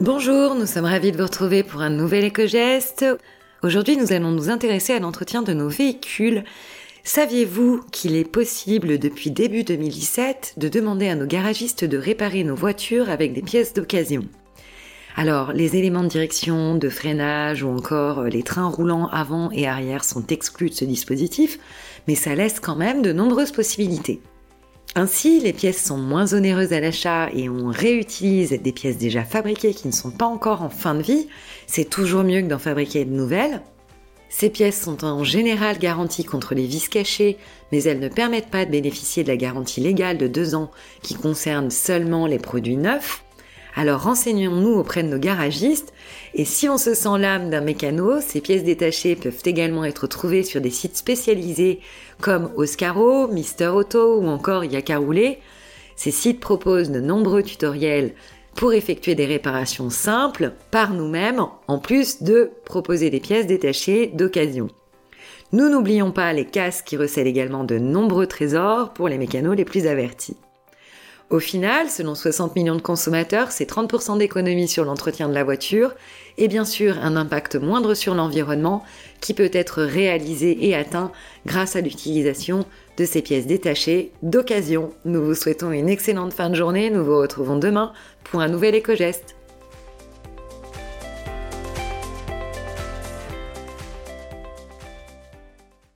Bonjour, nous sommes ravis de vous retrouver pour un nouvel éco-geste. Aujourd'hui, nous allons nous intéresser à l'entretien de nos véhicules. Saviez-vous qu'il est possible depuis début 2017 de demander à nos garagistes de réparer nos voitures avec des pièces d'occasion? Alors, les éléments de direction, de freinage ou encore les trains roulants avant et arrière sont exclus de ce dispositif, mais ça laisse quand même de nombreuses possibilités. Ainsi, les pièces sont moins onéreuses à l'achat et on réutilise des pièces déjà fabriquées qui ne sont pas encore en fin de vie. C'est toujours mieux que d'en fabriquer de nouvelles. Ces pièces sont en général garanties contre les vis cachées, mais elles ne permettent pas de bénéficier de la garantie légale de deux ans qui concerne seulement les produits neufs. Alors renseignons-nous auprès de nos garagistes et si on se sent l'âme d'un mécano, ces pièces détachées peuvent également être trouvées sur des sites spécialisés comme Oscaro, Mister Auto ou encore Yakaroulé. Ces sites proposent de nombreux tutoriels pour effectuer des réparations simples par nous-mêmes en plus de proposer des pièces détachées d'occasion. Nous n'oublions pas les casques qui recèlent également de nombreux trésors pour les mécanos les plus avertis. Au final, selon 60 millions de consommateurs, c'est 30% d'économie sur l'entretien de la voiture et bien sûr un impact moindre sur l'environnement qui peut être réalisé et atteint grâce à l'utilisation de ces pièces détachées d'occasion. Nous vous souhaitons une excellente fin de journée, nous vous retrouvons demain pour un nouvel éco-geste.